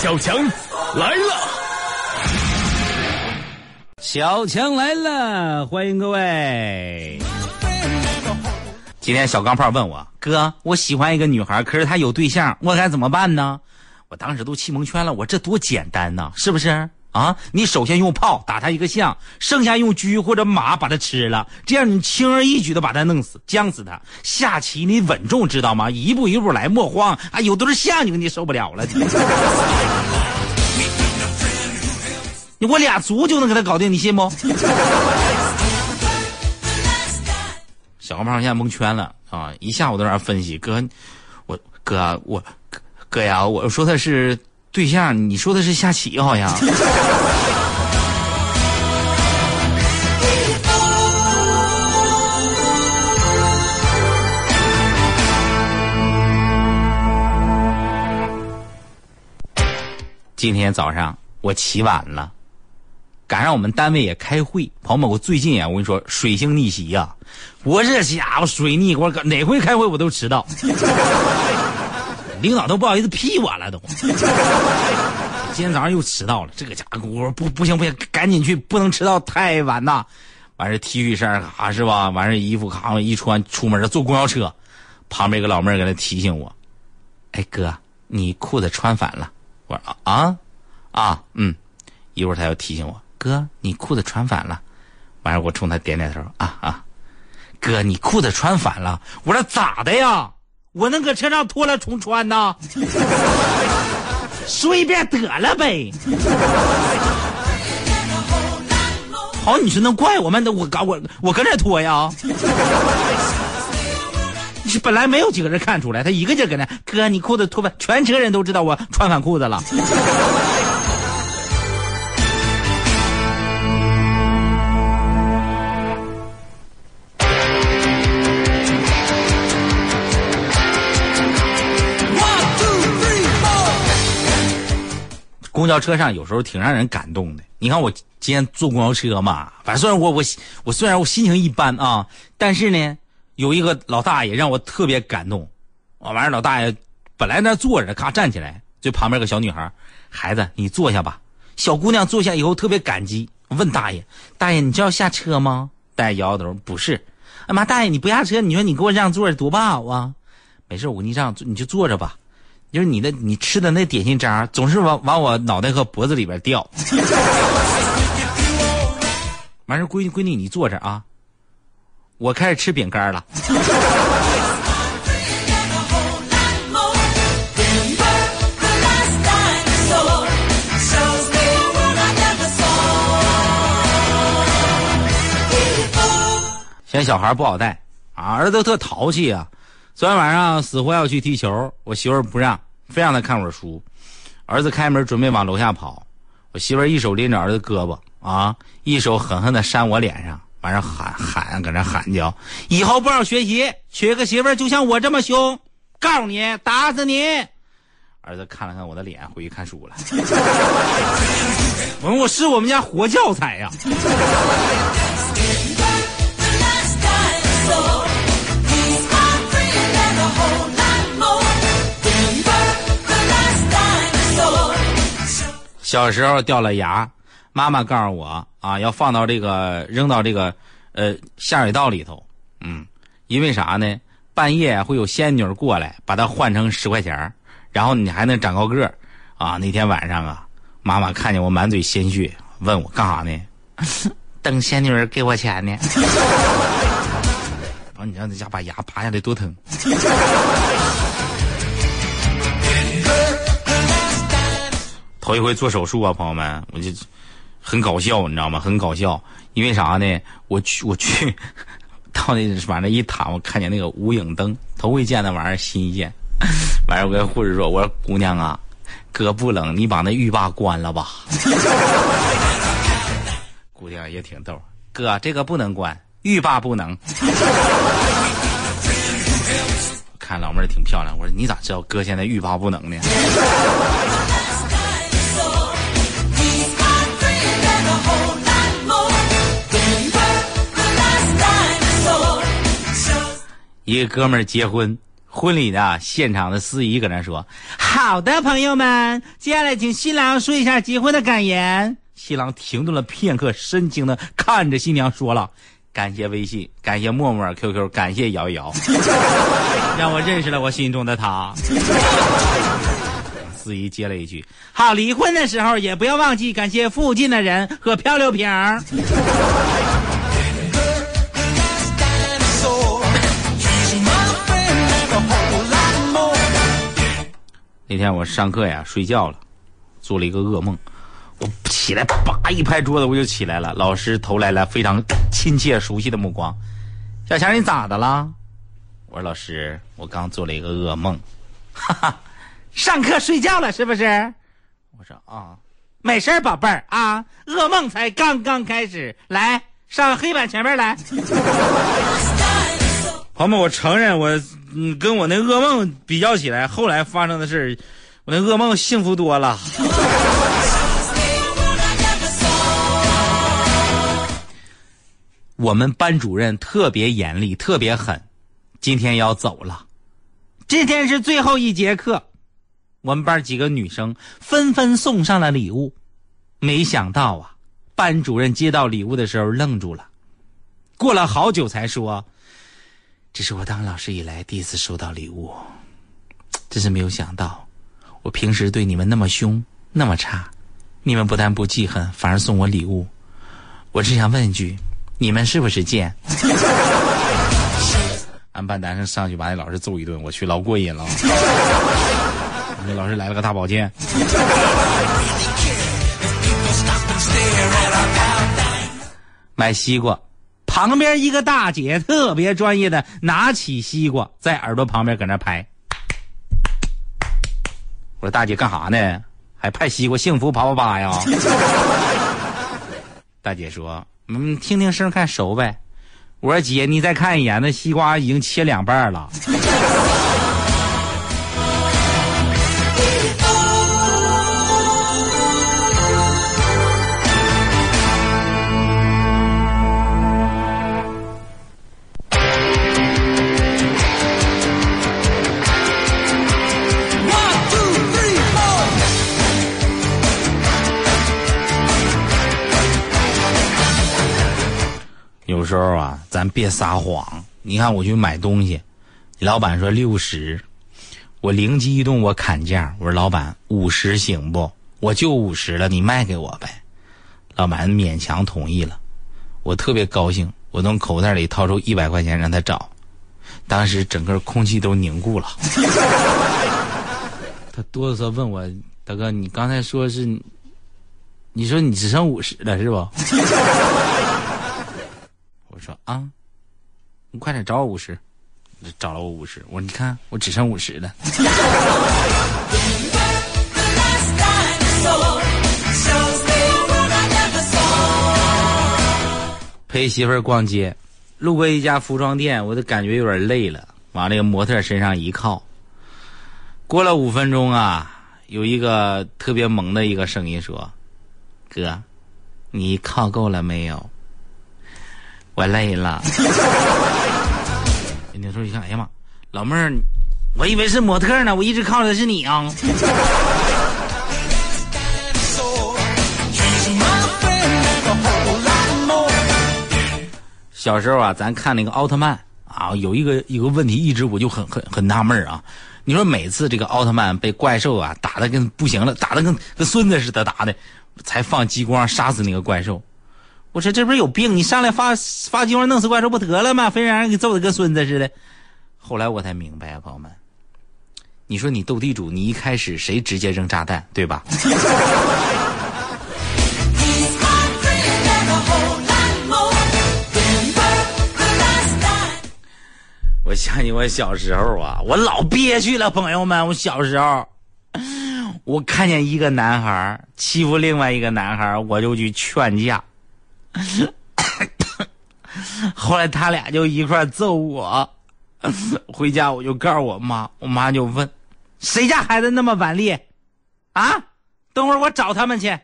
小强来了，小强来了，欢迎各位。今天小钢炮问我哥，我喜欢一个女孩，可是她有对象，我该怎么办呢？我当时都气蒙圈了，我这多简单呐，是不是？啊，你首先用炮打他一个象，剩下用车或者马把他吃了，这样你轻而易举的把他弄死，将死他。下棋你稳重知道吗？一步一步来，莫慌啊！有的是象你你受不了了，你我俩卒就能给他搞定，你信不？小胖胖现在蒙圈了啊！一下午都在那分析，哥，我哥我哥呀，我说的是对象，你说的是下棋好像。今天早上我起晚了，赶上我们单位也开会。朋友们，我最近啊，我跟你说，水星逆袭呀、我这家伙水逆，我哪回开会我都迟到，领导都不好意思批我了都。今天早上又迟到了，这个家伙我说不不行不行，赶紧去，不能迟到太晚呐。完事 T 恤衫咔是吧？完事衣服咔一穿出门了，坐公交车，旁边一个老妹儿搁那提醒我：“哎哥，你裤子穿反了。”我说啊啊啊嗯，一会儿他又提醒我：“哥，你裤子穿反了。”完事我冲他点点头啊啊，哥，你裤子穿反了。我说咋的呀？我能搁车上脱了重穿呢？说一遍得了呗。好，你说能怪我们？我搞我我搁这脱呀？你本来没有几个人看出来，他一个劲搁那哥，你裤子脱吧，全车人都知道我穿反裤子了。公交车上有时候挺让人感动的。你看我今天坐公交车嘛，反正虽然我我我虽然我心情一般啊，但是呢，有一个老大爷让我特别感动。啊，完事儿老大爷本来那坐着，咔站起来，就旁边个小女孩，孩子你坐下吧。小姑娘坐下以后特别感激，问大爷：“大爷，你就要下车吗？”大爷摇摇头，不是。哎妈，大爷你不下车，你说你给我让座多不好啊？没事，我给你让，你就坐着吧。就是你的你吃的那点心渣总是往往我脑袋和脖子里边掉。完事，闺女闺女你坐着啊，我开始吃饼干了。现在小孩不好带啊，儿子特淘气啊。昨天晚上死活要去踢球，我媳妇儿不让，非让他看会儿书。儿子开门准备往楼下跑，我媳妇儿一手拎着儿子胳膊啊，一手狠狠的扇我脸上，完事喊喊搁那喊叫，以后不好学习，娶个媳妇儿就像我这么凶，告诉你打死你！儿子看了看我的脸，回去看书了。我说我是我们家活教材呀、小时候掉了牙，妈妈告诉我啊，要放到这个扔到这个呃下水道里头。嗯，因为啥呢？半夜会有仙女过来，把它换成十块钱然后你还能长高个啊。那天晚上啊，妈妈看见我满嘴鲜血，问我干啥呢？等仙女给我钱呢。然后你让那家把牙拔下来多疼。头一回做手术啊，朋友们，我就很搞笑，你知道吗？很搞笑，因为啥呢？我去，我去到那往那一躺，我看见那个无影灯，头回见那玩意儿，新鲜。完事我跟护士说：“我说姑娘啊，哥不冷，你把那浴霸关了吧。”姑娘也挺逗，哥这个不能关，浴霸不能。看老妹儿挺漂亮，我说你咋知道哥现在欲罢不能呢？一个哥们儿结婚婚礼的现场的司仪搁那说：“好的，朋友们，接下来请新郎说一下结婚的感言。”新郎停顿了片刻，深情的看着新娘说了：“感谢微信，感谢陌陌、QQ，感谢瑶瑶，让我认识了我心中的他。”司仪接了一句：“好，离婚的时候也不要忘记感谢附近的人和漂流瓶。”那天我上课呀，睡觉了，做了一个噩梦。我起来，叭一拍桌子，我就起来了。老师投来了非常亲切熟悉的目光：“小强，你咋的了？”我说：“老师，我刚做了一个噩梦。”哈哈，上课睡觉了是不是？我说：“啊，没事宝贝儿啊，噩梦才刚刚开始。来，上黑板前面来。”朋友们，我承认我。嗯，跟我那噩梦比较起来，后来发生的事我那噩梦幸福多了。我们班主任特别严厉，特别狠，今天要走了。今天是最后一节课，我们班几个女生纷纷送上了礼物。没想到啊，班主任接到礼物的时候愣住了，过了好久才说。这是我当老师以来第一次收到礼物，真是没有想到，我平时对你们那么凶那么差，你们不但不记恨，反而送我礼物。我只想问一句，你们是不是贱？俺班男生上去把那老师揍一顿，我去老过瘾了。那老师来了个大保健，买西瓜。旁边一个大姐特别专业的拿起西瓜，在耳朵旁边搁那拍。我说大姐干啥呢？还拍西瓜，幸福啪啪啪呀！大姐说：“嗯，听听声看熟呗。”我说姐，你再看一眼，那西瓜已经切两半了。有时候啊，咱别撒谎。你看，我去买东西，老板说六十，我灵机一动，我砍价，我说老板五十行不？我就五十了，你卖给我呗。老板勉强同意了，我特别高兴，我从口袋里掏出一百块钱让他找，当时整个空气都凝固了。他哆嗦问我大哥，你刚才说是，你说你只剩五十了是不？说啊，你快点找我五十，找了我五十。我说你看，我只剩五十了。陪媳妇儿逛街，路过一家服装店，我都感觉有点累了，往那个模特身上一靠。过了五分钟啊，有一个特别萌的一个声音说：“哥，你靠够了没有？”我累了。那时候一看，哎呀妈，老妹儿，我以为是模特呢，我一直靠的是你啊。小时候啊，咱看那个奥特曼啊，有一个一个问题，一直我就很很很纳闷啊。你说每次这个奥特曼被怪兽啊打的跟不行了，打的跟跟孙子似的打的，才放激光杀死那个怪兽。我说这不是有病？你上来发发激光弄死怪兽不得了吗？非让人给揍的跟孙子似的。后来我才明白啊，朋友们，你说你斗地主，你一开始谁直接扔炸弹，对吧？我想起我小时候啊，我老憋屈了，朋友们，我小时候，我看见一个男孩欺负另外一个男孩，我就去劝架。后来他俩就一块揍我，回家我就告诉我妈，我妈就问：“谁家孩子那么顽劣？啊？等会儿我找他们去，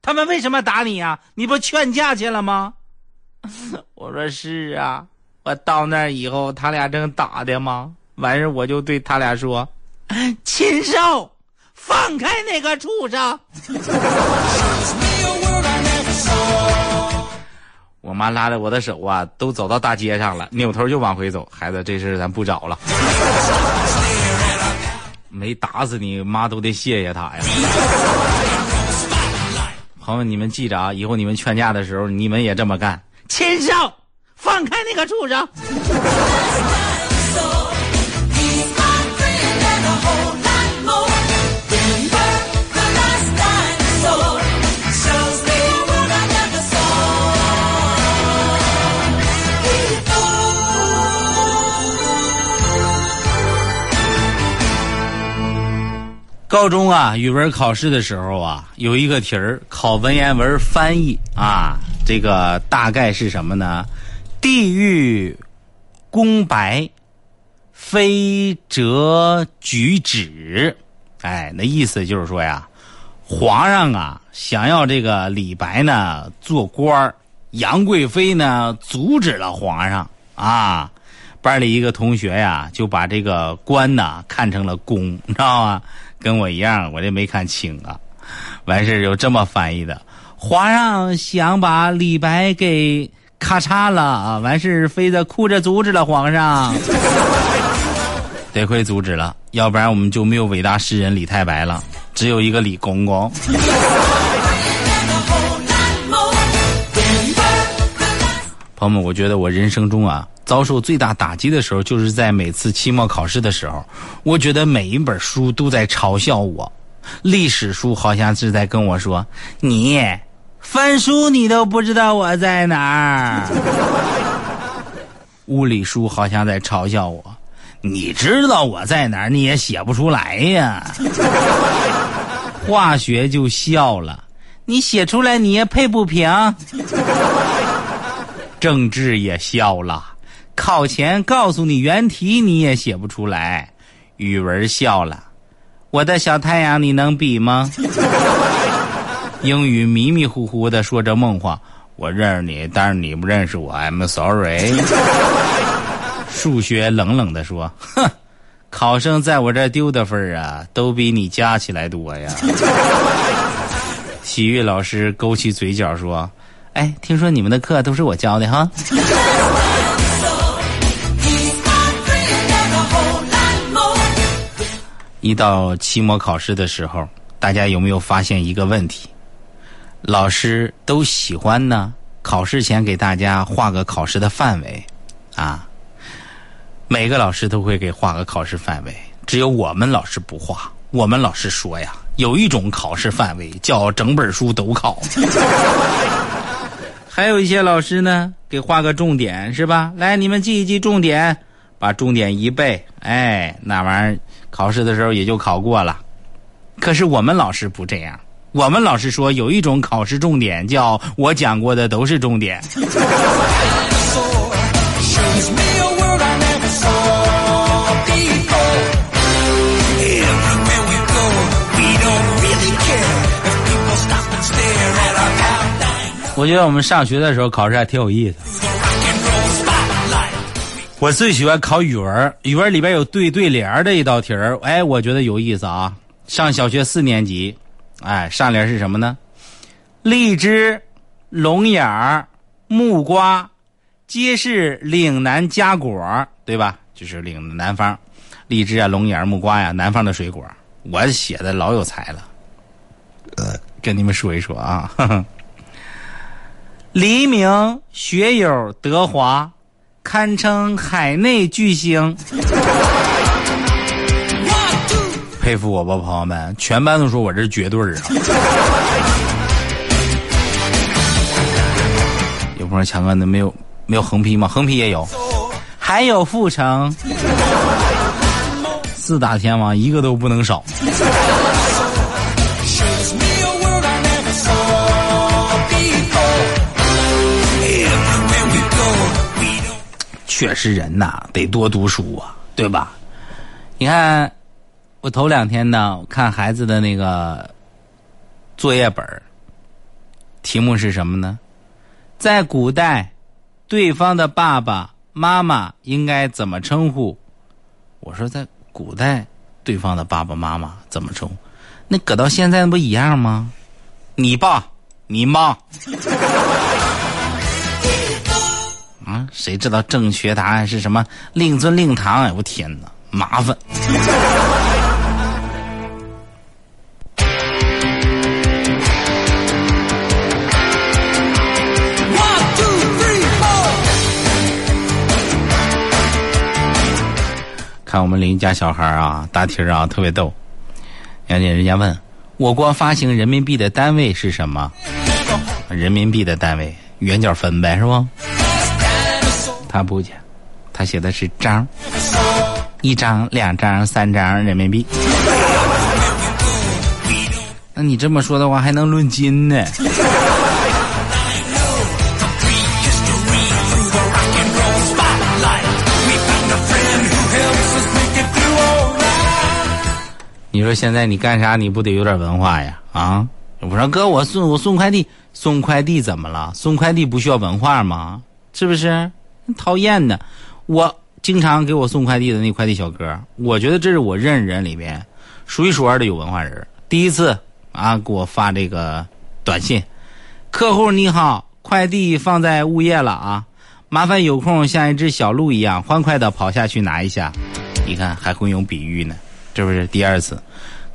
他们为什么打你呀？你不劝架去了吗？” 我说：“是啊，我到那儿以后，他俩正打的吗？完事我就对他俩说：“ 禽兽，放开那个畜生！”我妈拉着我的手啊，都走到大街上了，扭头就往回走。孩子，这事咱不找了。没打死你妈都得谢谢他呀。朋友，你们记着啊，以后你们劝架的时候，你们也这么干。禽兽，放开那个畜生！高中啊，语文考试的时候啊，有一个题儿考文言文翻译啊，这个大概是什么呢？地狱公白，非折举止。哎，那意思就是说呀，皇上啊想要这个李白呢做官儿，杨贵妃呢阻止了皇上啊。班里一个同学呀就把这个官呢看成了公，知道吗？跟我一样，我这没看清啊。完事儿就这么翻译的：皇上想把李白给咔嚓了啊！完事非得哭着阻止了皇上，得亏阻止了，要不然我们就没有伟大诗人李太白了，只有一个李公公。朋友们，我觉得我人生中啊。遭受最大打击的时候，就是在每次期末考试的时候。我觉得每一本书都在嘲笑我，历史书好像是在跟我说：“你翻书你都不知道我在哪儿。”物理书好像在嘲笑我：“你知道我在哪儿，你也写不出来呀。”化学就笑了：“你写出来你也配不平。”政治也笑了。考前告诉你原题你也写不出来，语文笑了，我的小太阳你能比吗？英语迷迷糊糊的说着梦话，我认识你，但是你不认识我，I'm sorry。数学冷冷的说，哼，考生在我这丢的分啊，都比你加起来多呀。体育老师勾起嘴角说，哎，听说你们的课都是我教的哈。一到期末考试的时候，大家有没有发现一个问题？老师都喜欢呢，考试前给大家画个考试的范围，啊，每个老师都会给画个考试范围，只有我们老师不画。我们老师说呀，有一种考试范围叫整本书都考。还有一些老师呢，给画个重点是吧？来，你们记一记重点，把重点一背，哎，那玩意儿。考试的时候也就考过了，可是我们老师不这样。我们老师说有一种考试重点，叫我讲过的都是重点。我觉得我们上学的时候考试还挺有意思。我最喜欢考语文，语文里边有对对联的一道题儿，哎，我觉得有意思啊。上小学四年级，哎，上联是什么呢？荔枝、龙眼儿、木瓜，皆是岭南佳果，对吧？就是岭南方，荔枝啊、龙眼、木瓜呀，南方的水果。我写的老有才了，呃，跟你们说一说啊。黎明学友德华。堪称海内巨星，佩服我吧，朋友们！全班都说我这是绝对儿啊。有朋友强哥，那没有没有横批吗？横批也有，还有阜城四大天王，一个都不能少。确实，人呐得多读书啊，对吧？你看，我头两天呢，看孩子的那个作业本题目是什么呢？在古代，对方的爸爸妈妈应该怎么称呼？我说在古代，对方的爸爸妈妈怎么称呼？那搁到现在那不一样吗？你爸，你妈。谁知道正确答案是什么？令尊令堂？哎，我天哪，麻烦。看我们邻家小孩啊，大题啊特别逗。人家人家问，我国发行人民币的单位是什么？人民币的单位元角分呗，是不？他不讲，他写的是张，一张、两张、三张人民币。那你这么说的话，还能论斤呢？你说现在你干啥你不得有点文化呀？啊！我说哥，我送我送快递，送快递怎么了？送快递不需要文化吗？是不是？讨厌的！我经常给我送快递的那快递小哥，我觉得这是我认识人里边数一数二的有文化人。第一次啊，给我发这个短信：“客户你好，快递放在物业了啊，麻烦有空像一只小鹿一样欢快的跑下去拿一下。”你看还会用比喻呢。这不是第二次，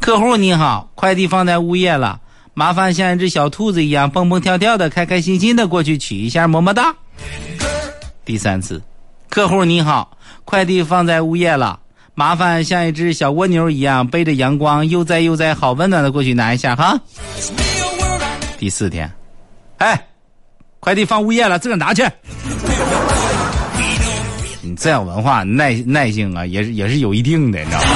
客户你好，快递放在物业了，麻烦像一只小兔子一样蹦蹦跳跳的、开开心心的过去取一下，么么哒。第三次，客户你好，快递放在物业了，麻烦像一只小蜗牛一样背着阳光悠哉悠哉、好温暖的过去拿一下哈。第四天，哎，快递放物业了，自个拿去。你再有文化、耐耐性啊，也是也是有一定的，你知道吗？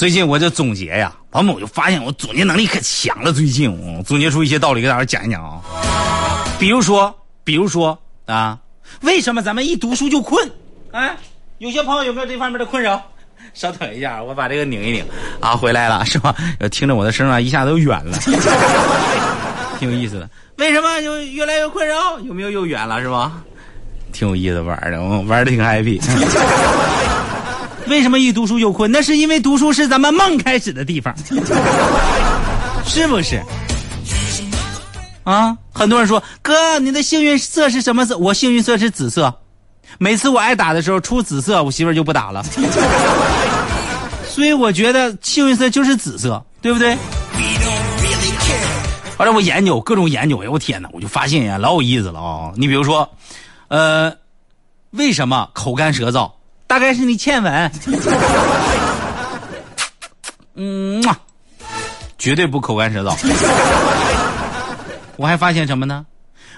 最近我就总结呀，王某，就发现我总结能力可强了。最近我总结出一些道理，给大家讲一讲啊。比如说，比如说啊。为什么咱们一读书就困？哎，有些朋友有没有这方面的困扰？稍等一下，我把这个拧一拧啊，回来了是吧？听着我的声啊，一下子又远了，挺有意思的。为什么就越来越困扰？有没有又远了是吧？挺有意思玩的，我玩的挺 happy。为什么一读书就困？那是因为读书是咱们梦开始的地方，是不是？啊，很多人说哥，你的幸运色是什么色？我幸运色是紫色。每次我挨打的时候出紫色，我媳妇就不打了。所以我觉得幸运色就是紫色，对不对？完了，我研究各种研究，哎，我天哪，我就发现呀，老有意思了啊！你比如说，呃，为什么口干舌燥？大概是你欠吻。嗯，绝对不口干舌燥。我还发现什么呢？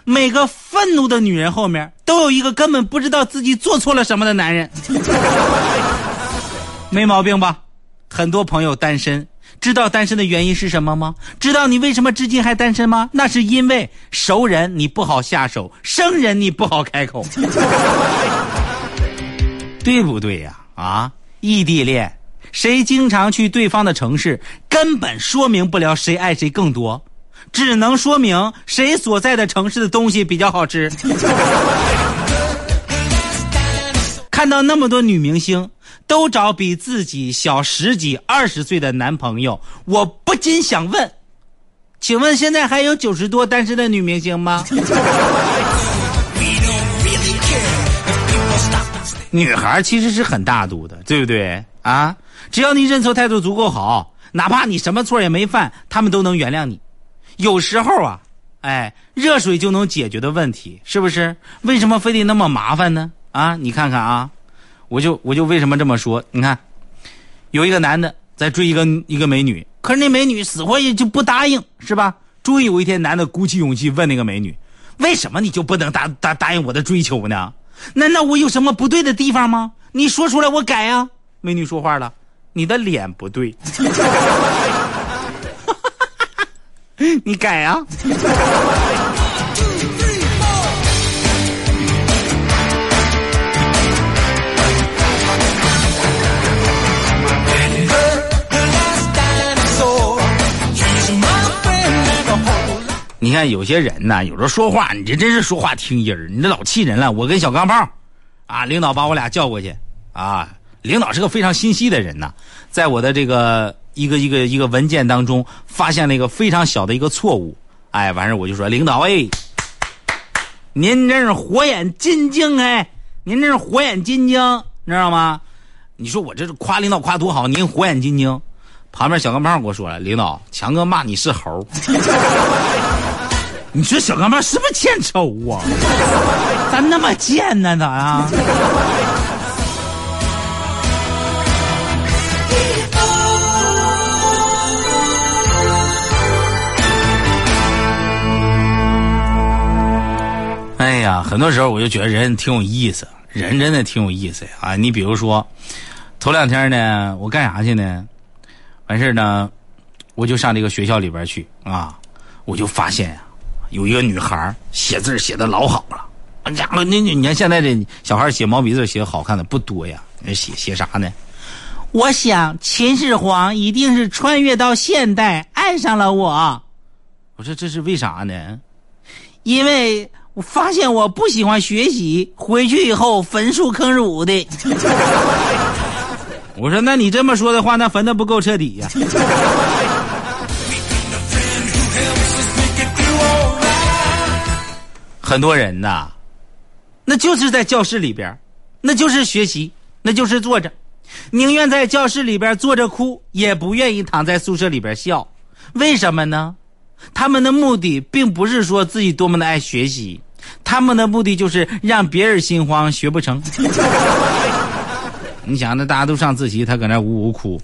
每个愤怒的女人后面都有一个根本不知道自己做错了什么的男人，没毛病吧？很多朋友单身，知道单身的原因是什么吗？知道你为什么至今还单身吗？那是因为熟人你不好下手，生人你不好开口，对不对呀？啊，异地恋，谁经常去对方的城市，根本说明不了谁爱谁更多。只能说明谁所在的城市的东西比较好吃。看到那么多女明星都找比自己小十几、二十岁的男朋友，我不禁想问：请问现在还有九十多单身的女明星吗？女孩其实是很大度的，对不对啊？只要你认错态度足够好，哪怕你什么错也没犯，他们都能原谅你。有时候啊，哎，热水就能解决的问题，是不是？为什么非得那么麻烦呢？啊，你看看啊，我就我就为什么这么说？你看，有一个男的在追一个一个美女，可是那美女死活也就不答应，是吧？终于有一天，男的鼓起勇气问那个美女：“为什么你就不能答答答应我的追求呢？难道我有什么不对的地方吗？你说出来，我改呀。”美女说话了：“你的脸不对。”你改啊！你看有些人呐，有时候说话，你这真是说话听音儿，你这老气人了。我跟小钢炮，啊，领导把我俩叫过去，啊，领导是个非常心细的人呐，在我的这个一个一个一个文件当中发现了一个非常小的一个错误，哎，完事我就说领导哎，您这是火眼金睛哎，您这是火眼金睛，你知道吗？你说我这是夸领导夸多好，您火眼金睛。旁边小钢炮跟我说了，领导强哥骂你是猴。你说小钢炮是不是欠抽啊？咋那么贱呢？咋呀？哎呀，很多时候我就觉得人挺有意思，人真的挺有意思！啊，你比如说，头两天呢，我干啥去呢？完事呢，我就上这个学校里边去啊，我就发现呀。有一个女孩写字写的老好了，哎家伙，那你你看现在这小孩写毛笔字写的好看的不多呀？那写写啥呢？我想秦始皇一定是穿越到现代爱上了我。我说这是为啥呢？因为我发现我不喜欢学习，回去以后焚书坑儒的。我说那你这么说的话，那焚的不够彻底呀。很多人呐，那就是在教室里边，那就是学习，那就是坐着，宁愿在教室里边坐着哭，也不愿意躺在宿舍里边笑。为什么呢？他们的目的并不是说自己多么的爱学习，他们的目的就是让别人心慌，学不成。你想，那大家都上自习，他搁那呜呜哭。